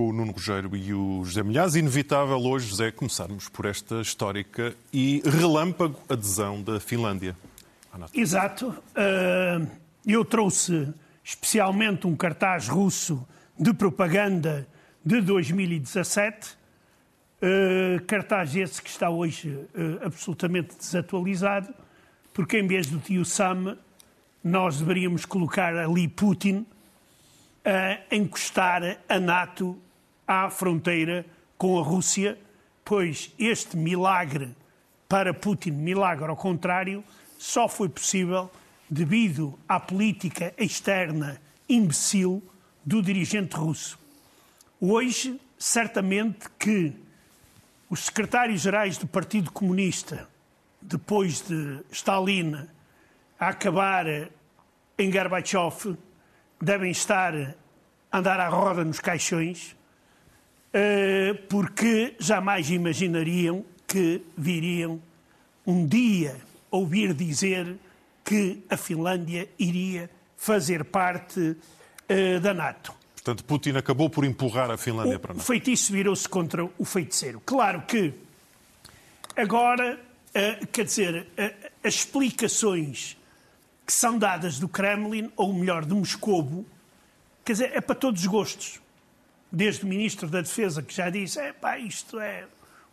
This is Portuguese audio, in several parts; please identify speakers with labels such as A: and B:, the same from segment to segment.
A: com o Nuno Rogério e o José Milhaz. Inevitável hoje, José, começarmos por esta histórica e relâmpago adesão da Finlândia.
B: Exato. Uh, eu trouxe especialmente um cartaz russo de propaganda de 2017. Uh, cartaz esse que está hoje uh, absolutamente desatualizado, porque em vez do tio Sam, nós deveríamos colocar ali Putin a encostar a NATO à fronteira com a Rússia, pois este milagre para Putin, milagre ao contrário, só foi possível devido à política externa imbecil do dirigente russo. Hoje, certamente que os secretários-gerais do Partido Comunista, depois de Stalin acabar em Gorbachev, devem estar a andar à roda nos caixões, porque jamais imaginariam que viriam um dia ouvir dizer que a Finlândia iria fazer parte eh, da NATO.
A: Portanto, Putin acabou por empurrar a Finlândia
B: o
A: para NATO.
B: O feitiço virou-se contra o feiticeiro. Claro que agora, eh, quer dizer, as explicações que são dadas do Kremlin, ou melhor, de Moscovo, quer dizer, é para todos os gostos. Desde o Ministro da Defesa, que já disse, é pá, isto é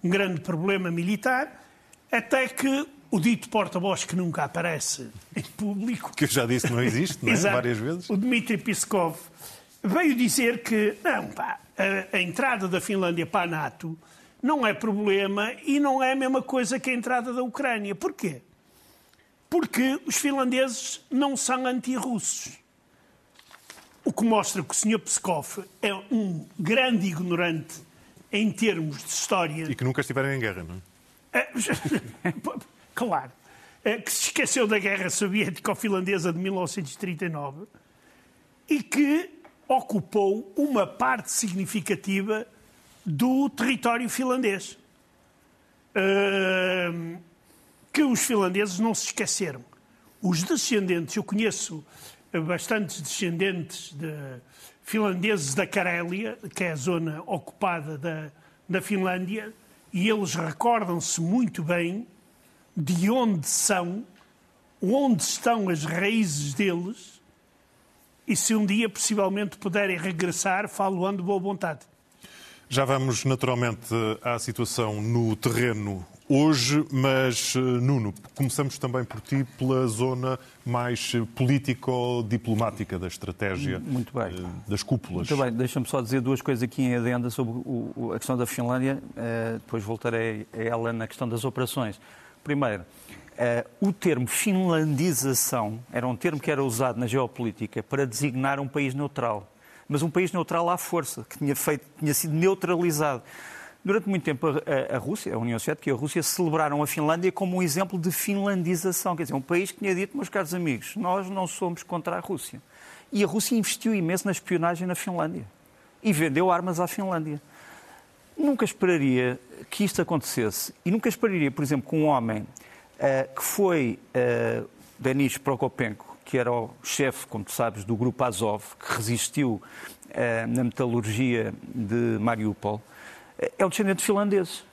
B: um grande problema militar, até que o dito porta-voz que nunca aparece em público.
A: Que eu já disse não existe, não é? Várias vezes.
B: O Dmitry Peskov veio dizer que, não, pá, a, a entrada da Finlândia para a NATO não é problema e não é a mesma coisa que a entrada da Ucrânia. Porquê? porque os finlandeses não são anti-russos. O que mostra que o Sr. Pskov é um grande ignorante em termos de história.
A: E que nunca estiveram em guerra, não é?
B: claro. É, que se esqueceu da guerra soviético-finlandesa de 1939 e que ocupou uma parte significativa do território finlandês. Uh, que os finlandeses não se esqueceram. Os descendentes, eu conheço bastantes descendentes de finlandeses da Carélia, que é a zona ocupada da, da Finlândia, e eles recordam-se muito bem de onde são, onde estão as raízes deles, e se um dia possivelmente puderem regressar, falo de boa vontade.
A: Já vamos naturalmente à situação no terreno hoje, mas eh, Nuno, começamos também por ti pela zona mais político-diplomática da estratégia
C: Muito bem. Eh,
A: das cúpulas.
C: Muito bem, deixa-me só dizer duas coisas aqui em adenda sobre o, a questão da Finlândia, uh, depois voltarei a ela na questão das operações. Primeiro, o termo finlandização era um termo que era usado na geopolítica para designar um país neutral, mas um país neutral à força, que tinha, feito, tinha sido neutralizado. Durante muito tempo, a, a, Rússia, a União Soviética e a Rússia celebraram a Finlândia como um exemplo de finlandização. Quer dizer, um país que tinha dito, meus caros amigos, nós não somos contra a Rússia. E a Rússia investiu imenso na espionagem na Finlândia e vendeu armas à Finlândia. Nunca esperaria que isto acontecesse e nunca esperaria, por exemplo, que um homem uh, que foi uh, Denis Prokopenko, que era o chefe, como tu sabes, do grupo Azov, que resistiu uh, na metalurgia de Mariupol, é o descendente de finlandeses.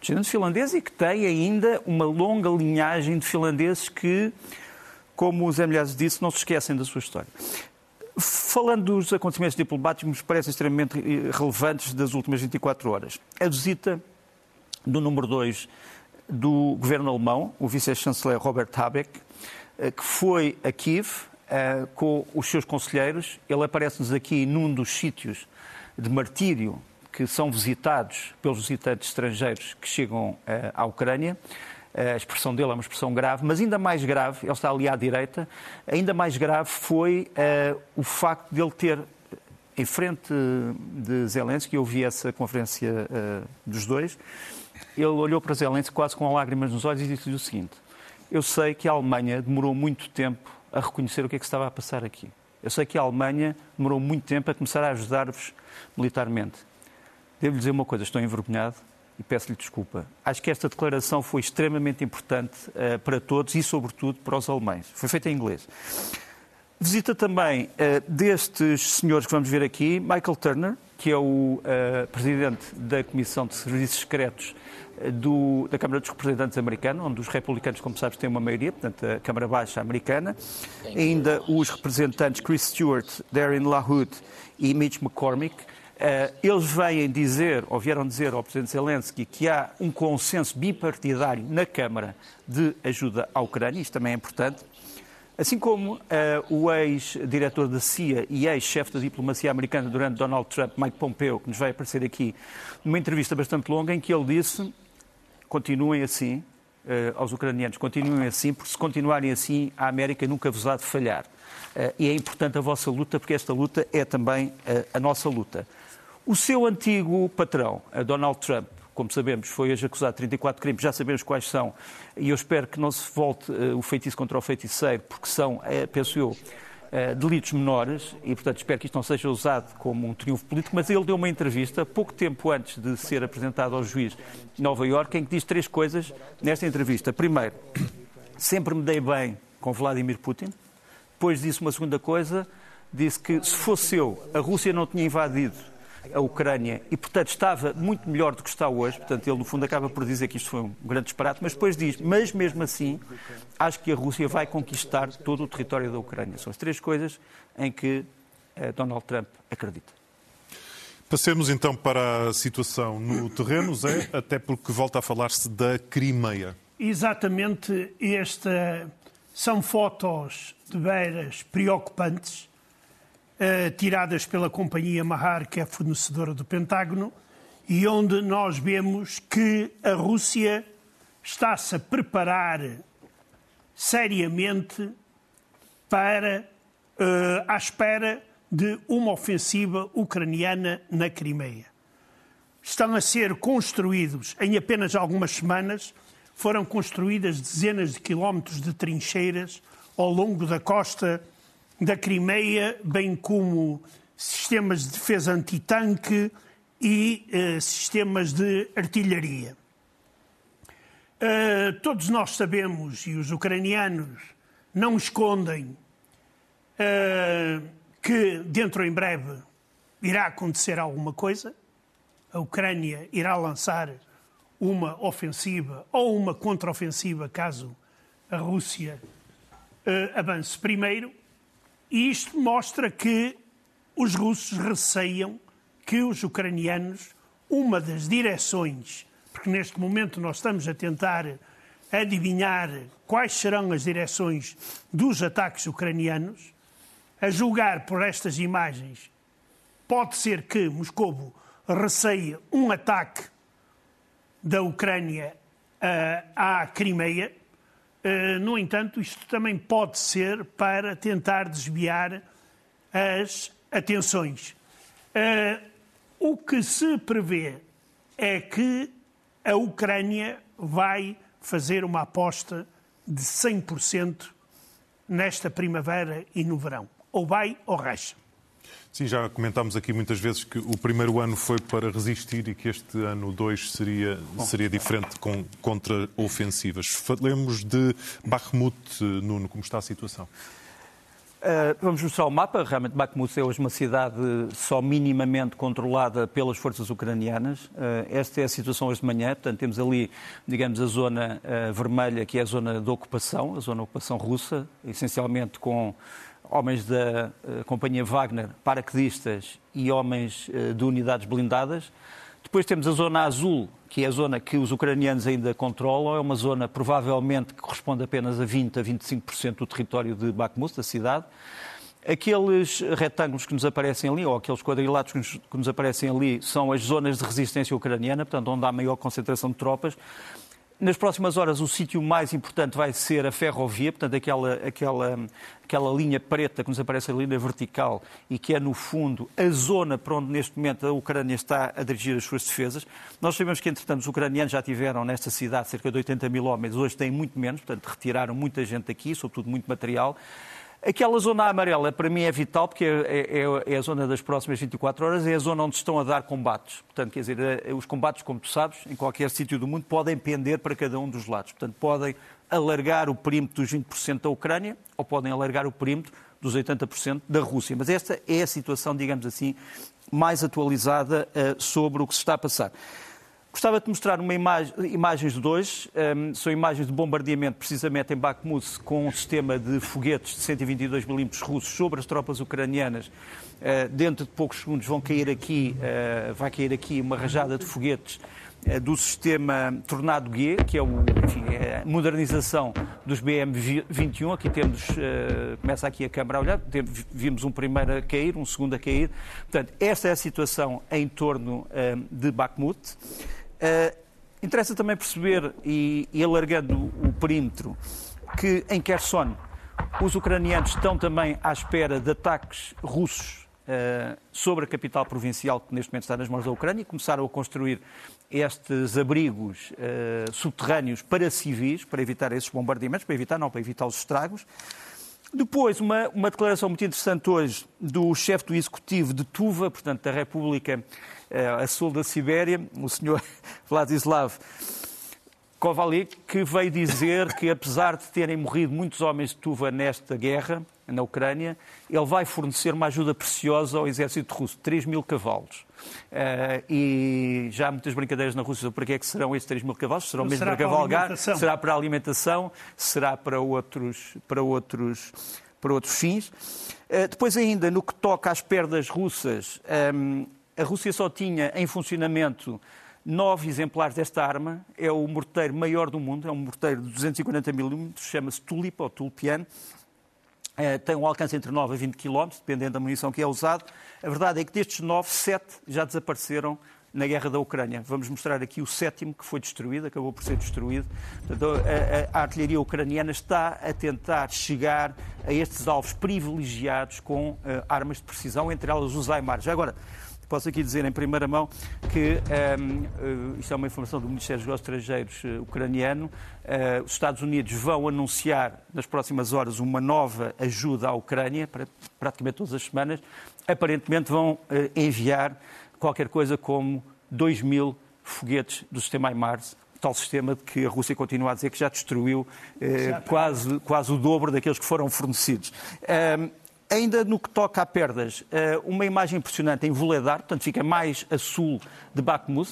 C: Descendente de finlandeses e que tem ainda uma longa linhagem de finlandeses que, como o Zé Milhares disse, não se esquecem da sua história. Falando dos acontecimentos diplomáticos, me parecem extremamente relevantes das últimas 24 horas. A visita do número 2 do governo alemão, o vice-chanceler Robert Habeck, eh, que foi a Kiev eh, com os seus conselheiros. Ele aparece-nos aqui num dos sítios de martírio que são visitados pelos visitantes estrangeiros que chegam uh, à Ucrânia. Uh, a expressão dele é uma expressão grave, mas ainda mais grave, ele está ali à direita, ainda mais grave foi uh, o facto de ele ter, em frente de Zelensky, eu vi essa conferência dos dois, ele olhou para Zelensky quase com lágrimas nos olhos e disse-lhe o seguinte: Eu sei que a Alemanha demorou muito tempo a reconhecer o que é que estava a passar aqui. Eu sei que a Alemanha demorou muito tempo a começar a ajudar-vos militarmente. Devo lhe dizer uma coisa, estou envergonhado e peço-lhe desculpa. Acho que esta declaração foi extremamente importante uh, para todos e, sobretudo, para os alemães. Foi feita em inglês. Visita também uh, destes senhores que vamos ver aqui, Michael Turner, que é o uh, presidente da Comissão de Serviços Secretos do, da Câmara dos Representantes americana, onde os republicanos, como sabes, têm uma maioria, portanto, a Câmara Baixa americana. Ainda os representantes Chris Stewart, Darren LaHood e Mitch McCormick. Uh, eles vêm dizer, ou vieram dizer ao Presidente Zelensky, que há um consenso bipartidário na Câmara de ajuda à Ucrânia, isto também é importante. Assim como uh, o ex-diretor da CIA e ex-chefe da diplomacia americana durante Donald Trump, Mike Pompeo, que nos vai aparecer aqui numa entrevista bastante longa, em que ele disse continuem assim, uh, aos ucranianos, continuem assim, porque se continuarem assim, a América nunca vos há de falhar. Uh, e é importante a vossa luta, porque esta luta é também a nossa luta. O seu antigo patrão, Donald Trump, como sabemos, foi hoje acusado de 34 crimes, já sabemos quais são, e eu espero que não se volte o feitiço contra o feiticeiro, porque são, penso eu, uh, delitos menores e, portanto, espero que isto não seja usado como um triunfo político, mas ele deu uma entrevista pouco tempo antes de ser apresentado ao juiz de Nova Iorque em que diz três coisas nesta entrevista. Primeiro, sempre me dei bem com Vladimir Putin. Depois disse uma segunda coisa, disse que se fosse eu, a Rússia não tinha invadido a Ucrânia e, portanto, estava muito melhor do que está hoje. Portanto, ele, no fundo, acaba por dizer que isto foi um grande disparate, mas depois diz, mas mesmo assim, acho que a Rússia vai conquistar todo o território da Ucrânia. São as três coisas em que eh, Donald Trump acredita.
A: Passemos então para a situação no terreno, Zé, até porque volta a falar-se da Crimeia.
B: Exatamente, esta são fotos de beiras preocupantes uh, tiradas pela companhia Mahar, que é fornecedora do Pentágono, e onde nós vemos que a Rússia está-se a preparar seriamente para, uh, à espera de uma ofensiva ucraniana na Crimeia. Estão a ser construídos, em apenas algumas semanas, foram construídas dezenas de quilómetros de trincheiras ao longo da costa da Crimeia, bem como sistemas de defesa antitanque e uh, sistemas de artilharia. Uh, todos nós sabemos, e os ucranianos não escondem, uh, que dentro em breve irá acontecer alguma coisa. A Ucrânia irá lançar uma ofensiva ou uma contraofensiva caso a Rússia avance primeiro. E isto mostra que os russos receiam que os ucranianos, uma das direções, porque neste momento nós estamos a tentar adivinhar quais serão as direções dos ataques ucranianos, a julgar por estas imagens, pode ser que Moscou receie um ataque da Ucrânia uh, à Crimeia, eh, no entanto, isto também pode ser para tentar desviar as atenções. Uh, o que se prevê é que a Ucrânia vai fazer uma aposta de 100% nesta primavera e no verão. Ou vai ou racha.
A: Sim, já comentámos aqui muitas vezes que o primeiro ano foi para resistir e que este ano 2 seria, seria diferente com contra-ofensivas. Falemos de Bakhmut, Nuno, como está a situação?
C: Uh, vamos mostrar o mapa. Realmente, Bakhmut é hoje uma cidade só minimamente controlada pelas forças ucranianas. Uh, esta é a situação hoje de manhã. Portanto, temos ali, digamos, a zona uh, vermelha, que é a zona de ocupação, a zona de ocupação russa, essencialmente com homens da uh, Companhia Wagner, paraquedistas e homens uh, de unidades blindadas. Depois temos a zona azul, que é a zona que os ucranianos ainda controlam. É uma zona provavelmente que corresponde apenas a 20 a 25% do território de Bakhmut, da cidade. Aqueles retângulos que nos aparecem ali, ou aqueles quadrilados que nos, que nos aparecem ali, são as zonas de resistência ucraniana, portanto, onde há maior concentração de tropas. Nas próximas horas, o sítio mais importante vai ser a ferrovia, portanto, aquela, aquela, aquela linha preta que nos aparece ali na vertical e que é, no fundo, a zona para onde, neste momento, a Ucrânia está a dirigir as suas defesas. Nós sabemos que, entretanto, os ucranianos já tiveram nesta cidade cerca de 80 mil homens, hoje têm muito menos, portanto, retiraram muita gente aqui, sobretudo muito material. Aquela zona amarela, para mim, é vital, porque é, é, é, a zona das próximas 24 horas, é a zona onde estão a dar combates. Portanto, quer dizer, eh, os combates, como tu sabes, em qualquer sítio do mundo, podem pender para cada um dos lados. Portanto, podem alargar o perímetro dos 20% da Ucrânia ou podem alargar o perímetro dos 80% da Rússia. Mas esta é a situação, digamos assim, mais atualizada uh, sobre o que se está a passar. Gostava de mostrar uma imagem, imagens de dois. Um, são imagens de bombardeamento, precisamente em Bakhmut, com um sistema de foguetes de 122 milímetros russos sobre as tropas ucranianas. Uh, dentro de poucos segundos vão cair aqui, uh, vai cair aqui uma rajada de foguetes uh, do sistema Tornado G, que é, o, enfim, é a modernização dos BM-21. Aqui temos, começa aqui a câmara a olhar, vimos um primeiro a cair, um segundo a cair. Portanto, esta é a situação em torno de Bakhmut. Uh, interessa também perceber, e, e, alargando o perímetro, que em Kherson os ucranianos estão também à espera de ataques russos uh, sobre a capital provincial, que neste momento está nas mãos da Ucrânia, e começaram a construir estes abrigos uh, subterrâneos para civis, para evitar esses bombardeamentos, para evitar, não, para evitar os estragos. Depois, uma, uma declaração muito interessante hoje do chefe do executivo de Tuva, portanto, da República a sul da Sibéria, o senhor Vladislav Kovalik, que veio dizer que, apesar de terem morrido muitos homens de Tuva nesta guerra, na Ucrânia, ele vai fornecer uma ajuda preciosa ao exército russo, 3 mil cavalos. Uh, e já há muitas brincadeiras na Rússia sobre para que é que serão esses 3 mil cavalos. Serão mesmo para cavalgar, será para alimentação, será para outros, para outros, para outros fins. Uh, depois ainda, no que toca às perdas russas, um, ehm, a Rússia só tinha em funcionamento nove exemplares desta arma. É o morteiro maior do mundo, é um morteiro de 240 milímetros, chama-se Tulip ou Tulpian. É, tem um alcance entre 9 a 20 km, dependendo da munição que é usado. A verdade é que destes nove, sete já desapareceram na guerra da Ucrânia. Vamos mostrar aqui o sétimo que foi destruído, acabou por ser destruído. Portanto, a, a, a, artilharia ucraniana está a tentar chegar a estes alvos privilegiados com uh, armas de precisão, entre elas os HIMARS. Agora, Posso aqui dizer em primeira mão que um, ehm, eh, isto é uma informação do Ministério dos Estrangeiros uh, ucraniano. Uh, os Estados Unidos vão anunciar nas próximas horas uma nova ajuda à Ucrânia, para, praticamente todas as semanas. Aparentemente vão uh, enviar qualquer coisa como 2 mil foguetes do sistema HIMARS, tal sistema de que a Rússia continua a dizer que já destruiu eh, quase, quase o dobro daqueles que foram fornecidos. Um, ehm, Ainda no que toca a perdas, eh, uma imagem impressionante em Vuledar, portanto fica mais a sul de Bakhmut.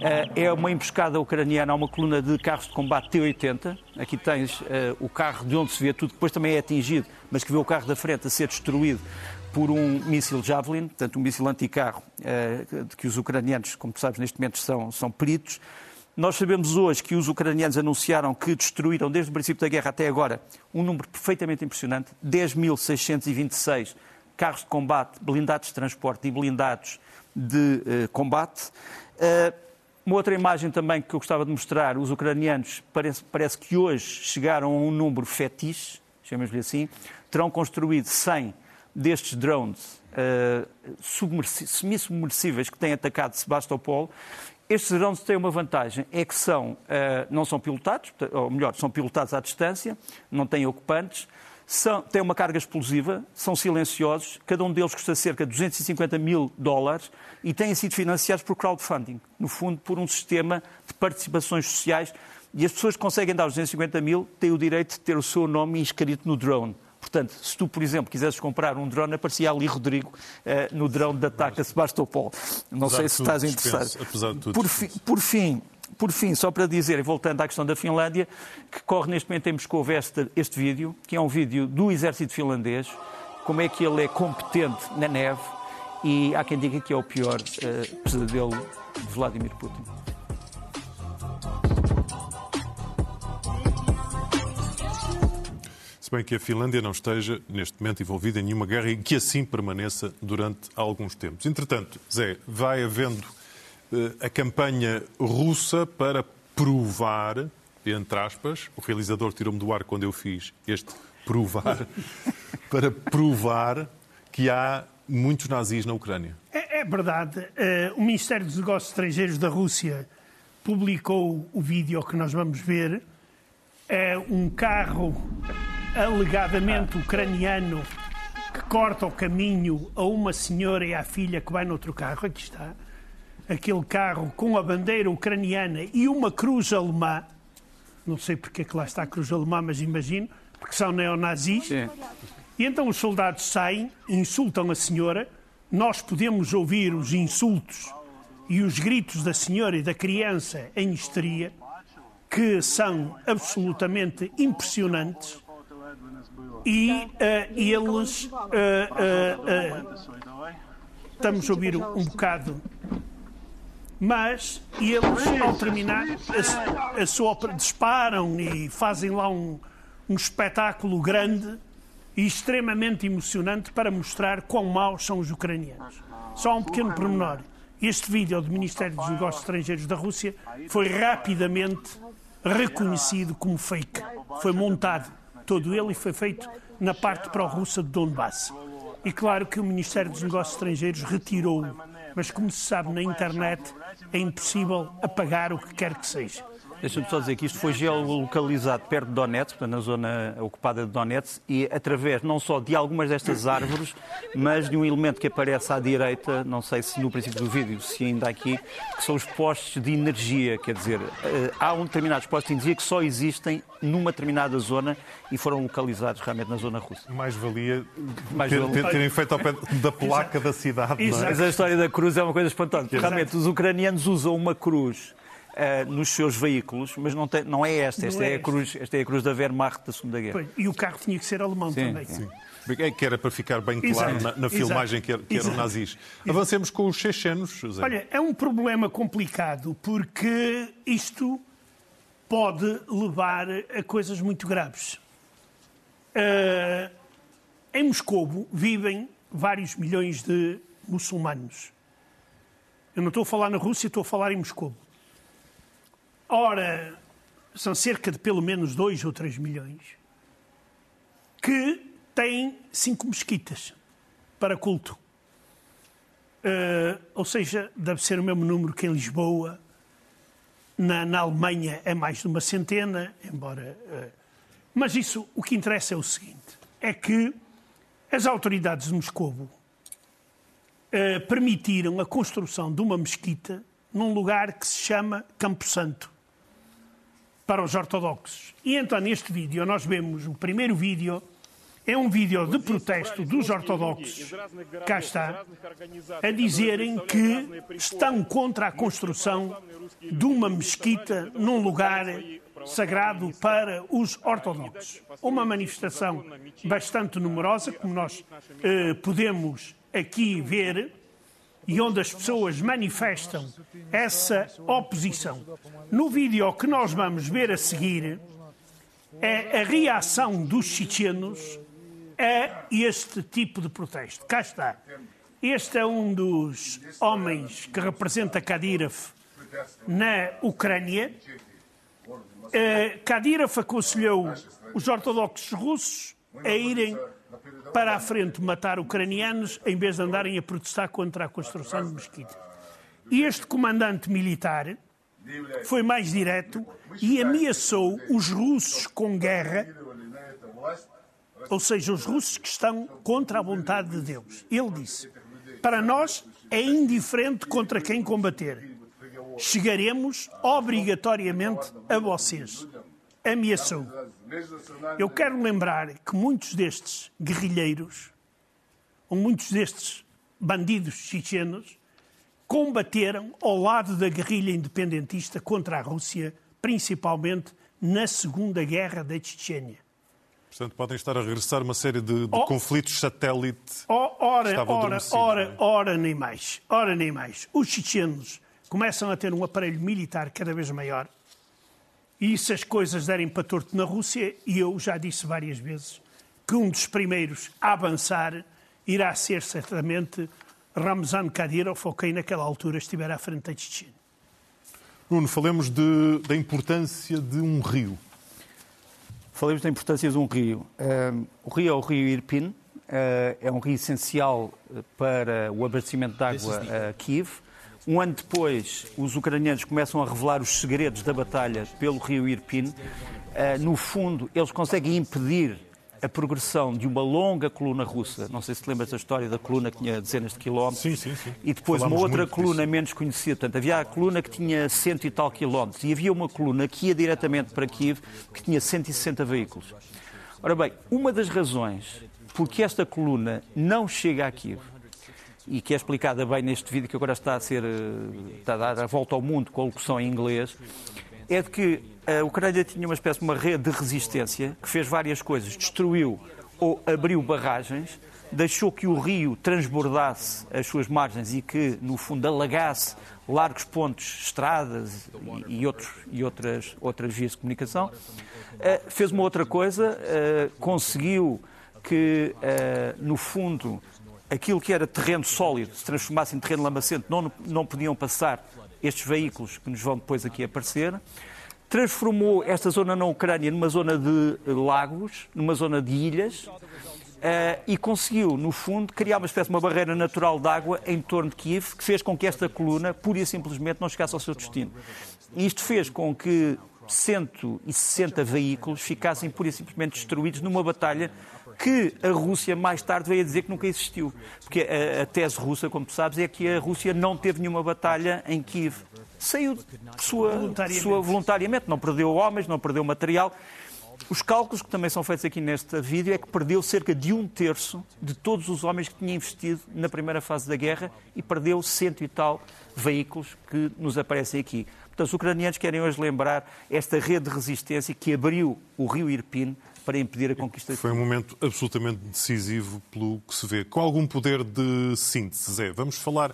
C: Eh, é uma emboscada ucraniana a uma coluna de carros de combate T-80. Aqui tens eh, o carro de onde se vê tudo, depois também é atingido, mas que vê o carro da frente a ser destruído por um míssil Javelin, portanto um míssil anticarro, de que os ucranianos, como tu sabes, neste momento são, são peritos. Nós sabemos hoje que os ucranianos anunciaram que destruíram, desde o princípio da guerra até agora, um número perfeitamente impressionante: 10.626 carros de combate, blindados de transporte e blindados de uh, combate. Uh, uma outra imagem também que eu gostava de mostrar: os ucranianos parece, parece que hoje chegaram a um número fetiche, chamemos-lhe assim, terão construído 100 destes drones uh, semi-submersíveis que têm atacado Sebastopol estes drones têm uma vantagem, é que são, uh, não são pilotados, ou melhor, são pilotados à distância, não têm ocupantes, são, têm uma carga explosiva, são silenciosos, cada um deles custa cerca de 250 mil dólares e têm sido financiados por crowdfunding, no fundo por um sistema de participações sociais e as pessoas que conseguem dar os 250 mil têm o direito de ter o seu nome inscrito no drone. Portanto, se tu, por exemplo, quisesses comprar um drone, aparecia ali Rodrigo eh, no drone de ataque a Sebastopol. Não apesar sei se estás interessado. Por, fi, por fim, por fim, só para dizer, voltando à questão da Finlândia, que corre neste momento em Moscou este, este vídeo, que é um vídeo do exército finlandês, como é que ele é competente na neve, e há quem diga que é o pior uh, pesadelo de Vladimir Putin.
A: Se bem que a Finlândia não esteja, neste momento, envolvida em nenhuma guerra e que assim permaneça durante alguns tempos. Entretanto, Zé, vai havendo uh, a campanha russa para provar, entre aspas, o realizador tirou-me do ar quando eu fiz este provar, para provar que há muitos nazis na Ucrânia.
B: É, é verdade. Uh, o Ministério dos Negócios Estrangeiros da Rússia publicou o vídeo que nós vamos ver. É um carro alegadamente ucraniano que corta o caminho a uma senhora e à filha que vai noutro carro. Aqui está. Aquele carro com a bandeira ucraniana e uma cruz alemã. Não sei porque é que lá está a cruz alemã, mas imagino, porque são neonazis. Sim. E então os soldados saem, insultam a senhora, nós podemos ouvir os insultos e os gritos da senhora e da criança em histeria, que são absolutamente impressionantes, e uh, eles. Uh, uh, estamos a ouvir um, um bocado mas eles, ao terminar a, a sua ópera, disparam e fazem lá um, um espetáculo grande e extremamente emocionante para mostrar quão maus são os ucranianos. Só um pequeno pormenor. Este vídeo do Ministério dos Negócios Estrangeiros da Rússia foi rapidamente reconhecido como fake. Foi montado todo ele e foi feito na parte pró-russa de Donbass. E claro que o Ministério dos Negócios Estrangeiros retirou-o. Mas como se sabe na internet, é impossível apagar o que quer que seja.
C: Deixa-me só dizer que isto foi geolocalizado perto de Donetsk, na zona ocupada de Donetsk, e através não só de algumas destas árvores, mas de um elemento que aparece à direita, não sei se no princípio do vídeo, se ainda aqui, que são os postes de energia. Quer dizer, eh, há um determinados postos de energia que só existem numa determinada zona e foram localizados realmente na zona russa.
A: Mais valia Mais ter, ter, terem feito ao pé da placa da cidade.
C: É? Mas a história da cruz é uma coisa espantosa. Realmente, os ucranianos usam uma cruz uh, nos seus veículos, mas não, tem, não é esta. Esta, é, é, a cruz, esta é a cruz da Wehrmacht da Segunda Guerra. Pois,
B: e o carro tinha que ser alemão sim, também. Sim.
A: É que era para ficar bem claro Exato. na, na filmagem que, que eram nazis. Avancemos com os chechenos, José.
B: Olha, é um problema complicado porque isto pode levar a coisas muito graves. Uh, em Moscou vivem vários milhões de muçulmanos. Eu não estou a falar na Rússia, estou a falar em Moscou. Ora, são cerca de pelo menos 2 ou 3 milhões que têm cinco mesquitas para culto. Uh, ou seja, deve ser o mesmo número que em Lisboa. Na, na Alemanha é mais de uma centena, embora. Uh, mas isso, o que interessa é o seguinte: é que as autoridades de Moscou uh, permitiram a construção de uma mesquita num lugar que se chama Campo Santo para os ortodoxos. E então, neste vídeo, nós vemos o primeiro vídeo, é um vídeo de protesto dos ortodoxos, cá está, a dizerem que estão contra a construção de uma mesquita num lugar sagrado para os ortodoxos. Uma manifestação bastante numerosa, como nós eh, podemos aqui ver, e onde as pessoas manifestam essa oposição. No vídeo que nós vamos ver a seguir, é a reação dos chechenos a este tipo de protesto. Cá está. Este é um dos homens que representa Kadyrov na Ucrânia. Uh, Kadyrov aconselhou os ortodoxos russos a irem para a frente matar ucranianos em vez de andarem a protestar contra a construção de mesquita. E este comandante militar foi mais direto e ameaçou os russos com guerra, ou seja, os russos que estão contra a vontade de Deus. Ele disse: Para nós é indiferente contra quem combater. Chegaremos obrigatoriamente a vocês. Ameaçou. Eu quero lembrar que muitos destes guerrilheiros, ou muitos destes bandidos chechenos, combateram ao lado da guerrilha independentista contra a Rússia, principalmente na Segunda Guerra da Chechênia.
A: Portanto, podem estar a regressar uma série de, de oh, conflitos satélite.
B: Oh, ora, ora, ora, é? ora, nem mais. Ora, nem mais. Os chechenos começam a ter um aparelho militar cada vez maior e se as coisas derem para torto na Rússia, e eu já disse várias vezes que um dos primeiros a avançar irá ser certamente Ramzan Kadyrov, ou quem naquela altura estiver à frente da Chechênia.
A: Nuno, falemos de, da importância de um rio.
C: Falemos da importância de um rio. Uh, o rio é o rio Irpin, uh, é um rio essencial para o abastecimento de água a Kiev. Um ano depois, os ucranianos começam a revelar os segredos da batalha pelo rio Irpin. Eh, no fundo, eles conseguem impedir a progressão de uma longa coluna russa. Não sei se te lembras da história da coluna que tinha dezenas de quilómetros.
A: Sim, sim, sim.
C: E depois uma outra coluna disso. menos conhecida. Portanto, havia a coluna que tinha cento e tal quilómetros. E havia uma coluna que ia diretamente para Kiev que tinha 160 veículos. Ora bem, uma das razões porque esta coluna não chega a Kiev e que é explicada bem neste vídeo que agora está a ser eh, está a dar a volta ao mundo com a locução em inglês, é de que a Ucrânia tinha uma espécie de uma rede de resistência que fez várias coisas, destruiu ou abriu barragens, deixou que o rio transbordasse as suas margens e que, no fundo, alagasse largos pontos, estradas e, e, outros, e outras, outras vias de comunicação. Uh, fez uma outra coisa, uh, conseguiu que, uh, no fundo, aquilo que era terreno sólido se transformasse em terreno lamacento, não, não podiam passar estes veículos que nos vão depois aqui aparecer. Transformou esta zona na Ucrânia numa zona de lagos, numa zona de ilhas, Uh, e conseguiu, no fundo, criar uma espécie de uma barreira natural de água em torno de Kiev, que fez com que esta coluna, pura e simplesmente, não chegasse ao seu destino. E isto fez com que 160 veículos ficassem pura e simplesmente destruídos numa batalha que a Rússia mais tarde veio a dizer que nunca existiu. Porque a, a tese russa, como tu sabes, é que a Rússia não teve nenhuma batalha em Kiev. Saiu sua, voluntariamente. sua voluntariamente, não perdeu homens, não perdeu material. Os cálculos que também são feitos aqui neste vídeo é que perdeu cerca de um terço de todos os homens que tinha investido na primeira fase da guerra e perdeu cento e tal veículos que nos aparecem aqui. Portanto, os ucranianos querem hoje lembrar esta rede de resistência que abriu o rio Irpin para impedir a conquista.
A: Foi um momento absolutamente decisivo pelo que se vê. Com algum poder de síntese, Zé, vamos falar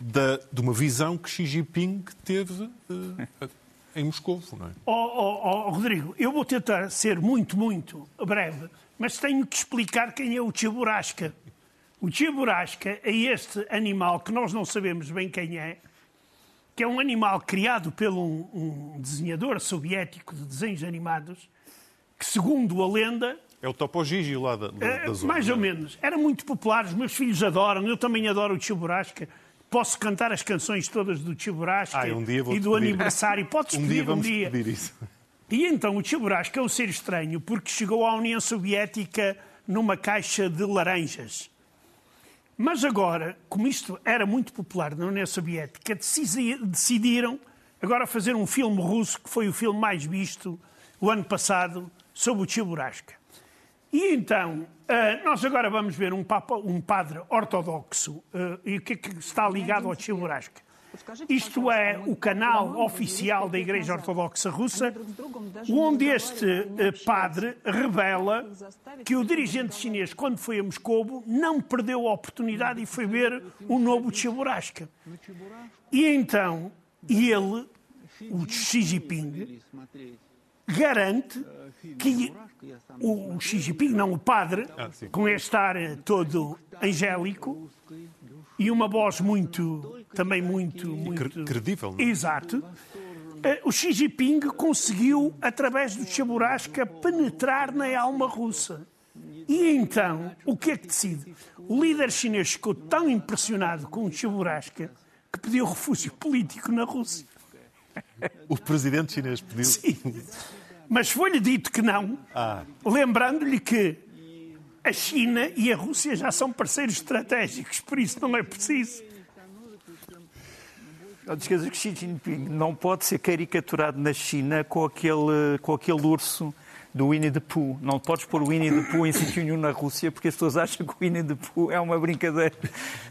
A: da, de uma visão que Xi Jinping teve uh, em Moscou, não é?
B: Oh, oh, oh, Rodrigo, eu vou tentar ser muito, muito breve, mas tenho que explicar quem é o Cheburasca. O Cheburasca é este animal que nós não sabemos bem quem é, que é um animal criado por um, um desenhador soviético de desenhos animados, que, segundo a lenda,
A: é o Topo Gigi lá da, da,
B: da
A: zona.
B: Mais ou é? menos. Era muito popular, os meus filhos adoram, eu também adoro o Cheburasca posso cantar as canções todas do Cheburasca
A: ah, um
B: e do aniversário. Podes
A: um
B: pedir
A: dia vamos
B: um dia.
A: Pedir isso.
B: E então o Cheburasca é um ser estranho porque chegou à União Soviética numa caixa de laranjas. Mas agora, como isto era muito popular na União Soviética, decidiram agora fazer um filme russo que foi o filme mais visto o ano passado sobre o Cheburasca. E então, eh, nós agora vamos ver um, papa, um padre ortodoxo eh, e o que é que está ligado ao Cheburasca. Isto é o canal oficial da Igreja Ortodoxa Russa, onde este eh, padre revela que o dirigente chinês, quando foi a Moscou, não perdeu a oportunidade e foi ver o novo Cheburasca. E então, ele, o Xi Jinping, garante que o Xi Jinping, não o padre, ah, com este ar todo angélico e uma voz muito, também muito, muito
A: credível. Não? É?
B: Exato. Eh, o Xi Jinping conseguiu, através do Chaburasca, penetrar na alma russa. E então, o que é que decide? O líder chinês ficou tão impressionado com o Chaburasca que pediu refúgio político na Rússia.
A: O presidente chinês pediu?
B: Sim. Mas foi-lhe dito que não, ah. lembrando-lhe que a China e a Rússia já são parceiros estratégicos, por isso não é preciso.
C: Não te esqueças que Xi Jinping não pode ser caricaturado na China com aquele, com aquele urso do Winnie the Pooh. Não podes pôr o Winnie the Pooh em sítio nenhum na Rússia porque as pessoas acham que o Winnie the Pooh é uma brincadeira.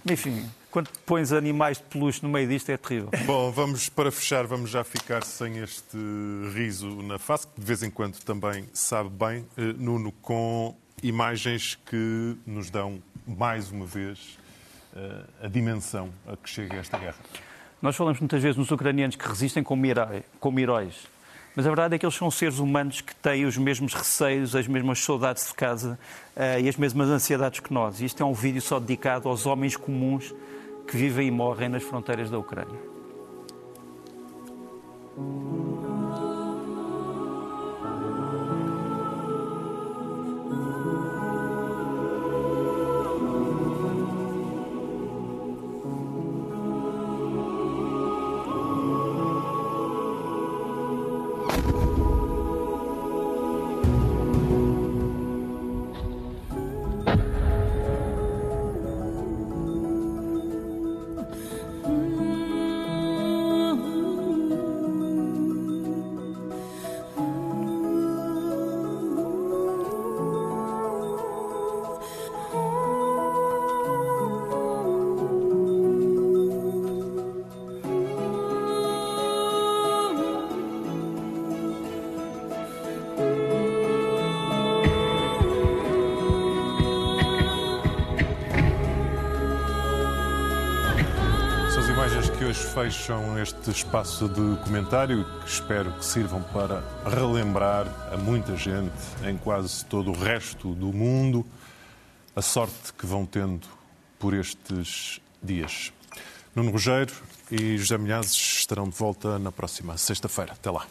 C: Enfim, quando pões animais de peluche no meio disto é terrível.
A: Bom, vamos para fechar, vamos já ficar sem este riso na face, que de vez em quando também sabe bem, eh, Nuno, com imagens que nos dão mais uma vez eh, a dimensão a que chega esta guerra.
C: Nós falamos muitas vezes nos ucranianos que resistem como, herói, como heróis. Mas a verdade é que eles são seres humanos que têm os mesmos receios, as mesmas saudades de casa uh, e as mesmas ansiedades que nós. E isto é um vídeo só dedicado aos homens comuns que vivem e morrem nas fronteiras da Ucrânia.
A: Fecham este espaço de comentário que espero que sirvam para relembrar a muita gente em quase todo o resto do mundo a sorte que vão tendo por estes dias. Nuno Rogério e José Milhazes estarão de volta na próxima sexta-feira. Até lá.